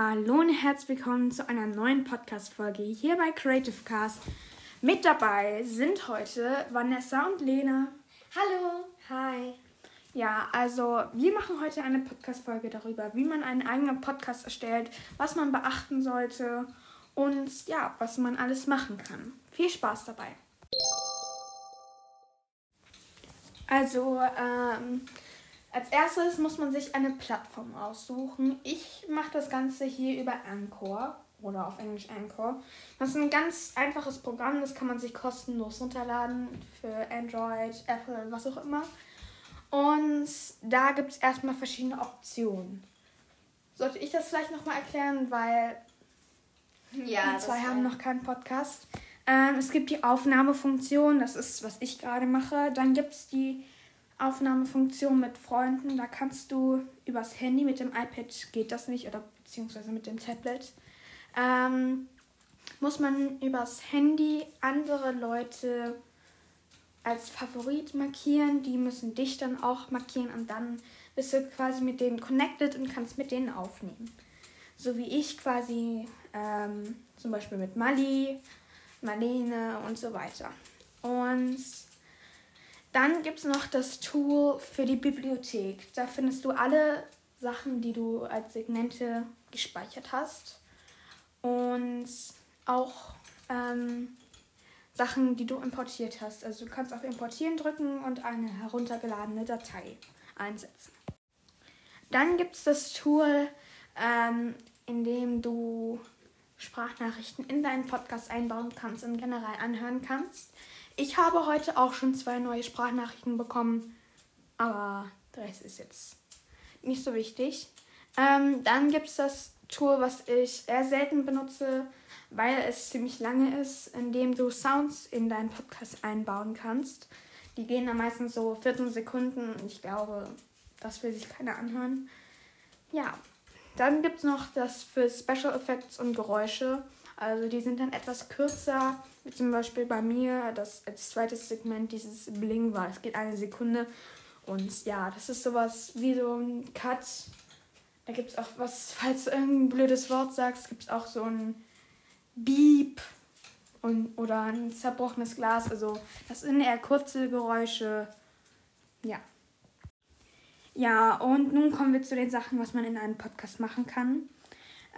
Hallo und herzlich willkommen zu einer neuen Podcast-Folge hier bei Creative Cast. Mit dabei sind heute Vanessa und Lena. Hallo. Hi. Ja, also wir machen heute eine Podcast-Folge darüber, wie man einen eigenen Podcast erstellt, was man beachten sollte und ja, was man alles machen kann. Viel Spaß dabei. Also, ähm, als erstes muss man sich eine Plattform aussuchen. Ich mache das Ganze hier über Anchor oder auf Englisch Anchor. Das ist ein ganz einfaches Programm, das kann man sich kostenlos runterladen für Android, Apple, was auch immer. Und da gibt es erstmal verschiedene Optionen. Sollte ich das vielleicht nochmal erklären, weil ja, die zwei haben noch keinen Podcast. Ähm, es gibt die Aufnahmefunktion, das ist, was ich gerade mache. Dann gibt es die Aufnahmefunktion mit Freunden. Da kannst du übers Handy mit dem iPad geht das nicht oder beziehungsweise mit dem Tablet. Ähm, muss man übers Handy andere Leute als Favorit markieren. Die müssen dich dann auch markieren und dann bist du quasi mit denen connected und kannst mit denen aufnehmen. So wie ich quasi ähm, zum Beispiel mit Mali, Marlene und so weiter. Und dann gibt es noch das Tool für die Bibliothek. Da findest du alle Sachen, die du als Segmente gespeichert hast. Und auch ähm, Sachen, die du importiert hast. Also du kannst auf Importieren drücken und eine heruntergeladene Datei einsetzen. Dann gibt es das Tool, ähm, in dem du Sprachnachrichten in deinen Podcast einbauen kannst und generell anhören kannst. Ich habe heute auch schon zwei neue Sprachnachrichten bekommen, aber der Rest ist jetzt nicht so wichtig. Ähm, dann gibt es das Tool, was ich sehr selten benutze, weil es ziemlich lange ist, in dem du Sounds in deinen Podcast einbauen kannst. Die gehen dann meistens so 14 Sekunden und ich glaube, das will sich keiner anhören. Ja, dann gibt es noch das für Special Effects und Geräusche. Also die sind dann etwas kürzer, wie zum Beispiel bei mir, das als zweites Segment dieses Bling war. Es geht eine Sekunde und ja, das ist sowas wie so ein Cut. Da gibt es auch was, falls du irgendein blödes Wort sagst, gibt es auch so ein Beep und, oder ein zerbrochenes Glas. Also das sind eher kurze Geräusche. Ja. Ja, und nun kommen wir zu den Sachen, was man in einem Podcast machen kann.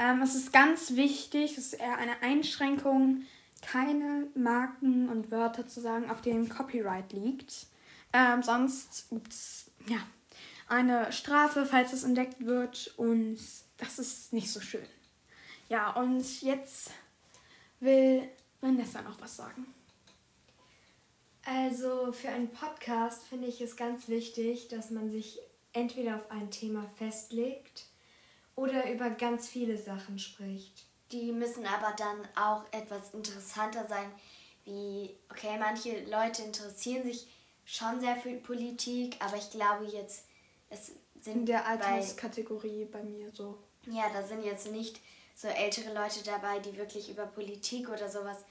Ähm, es ist ganz wichtig, es ist eher eine Einschränkung, keine Marken und Wörter zu sagen, auf denen Copyright liegt. Ähm, sonst gibt es ja, eine Strafe, falls es entdeckt wird und das ist nicht so schön. Ja, und jetzt will Vanessa noch was sagen. Also für einen Podcast finde ich es ganz wichtig, dass man sich entweder auf ein Thema festlegt oder über ganz viele Sachen spricht. Die müssen aber dann auch etwas interessanter sein, wie, okay, manche Leute interessieren sich schon sehr für Politik, aber ich glaube jetzt, es sind. In der Alterskategorie bei, bei mir so. Ja, da sind jetzt nicht so ältere Leute dabei, die wirklich über Politik oder sowas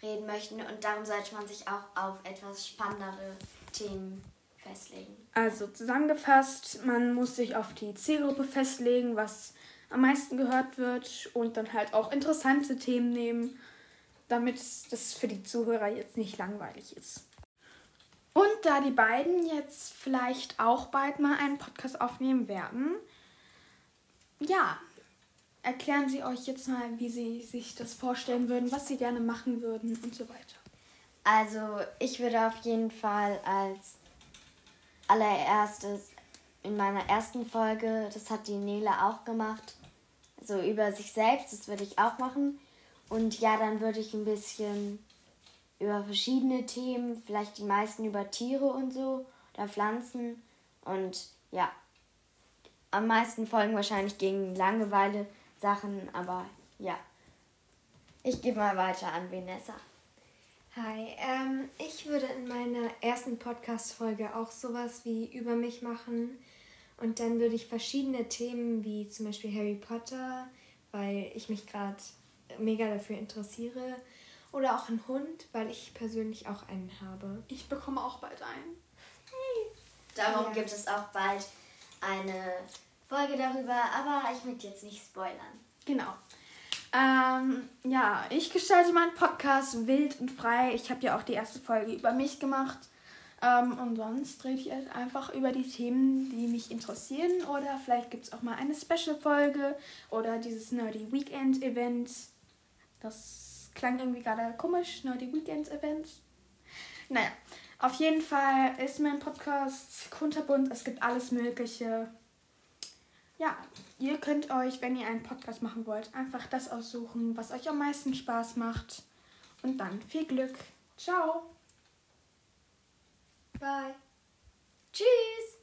reden möchten und darum sollte man sich auch auf etwas spannendere Themen festlegen. Also zusammengefasst, man muss sich auf die Zielgruppe festlegen, was am meisten gehört wird und dann halt auch interessante Themen nehmen, damit das für die Zuhörer jetzt nicht langweilig ist. Und da die beiden jetzt vielleicht auch bald mal einen Podcast aufnehmen werden, ja, erklären sie euch jetzt mal, wie sie sich das vorstellen würden, was sie gerne machen würden und so weiter. Also ich würde auf jeden Fall als allererstes in meiner ersten Folge, das hat die Nele auch gemacht, so über sich selbst, das würde ich auch machen. Und ja, dann würde ich ein bisschen über verschiedene Themen, vielleicht die meisten über Tiere und so oder Pflanzen. Und ja, am meisten Folgen wahrscheinlich gegen Langeweile Sachen, aber ja. Ich gebe mal weiter an Vanessa. Hi, ähm, ich würde in meiner ersten Podcast-Folge auch sowas wie über mich machen. Und dann würde ich verschiedene Themen wie zum Beispiel Harry Potter, weil ich mich gerade mega dafür interessiere. Oder auch einen Hund, weil ich persönlich auch einen habe. Ich bekomme auch bald einen. Darum ja. gibt es auch bald eine Folge darüber, aber ich möchte jetzt nicht spoilern. Genau. Ähm, ja, ich gestalte meinen Podcast wild und frei. Ich habe ja auch die erste Folge über mich gemacht. Ähm, und sonst rede ich halt einfach über die Themen, die mich interessieren. Oder vielleicht gibt es auch mal eine Special-Folge oder dieses Nerdy Weekend-Event. Das klang irgendwie gerade komisch, Nerdy Weekend-Event. Naja, auf jeden Fall ist mein Podcast kunterbunt. Es gibt alles Mögliche. Ja, ihr könnt euch, wenn ihr einen Podcast machen wollt, einfach das aussuchen, was euch am meisten Spaß macht. Und dann viel Glück. Ciao. Bye. Tschüss!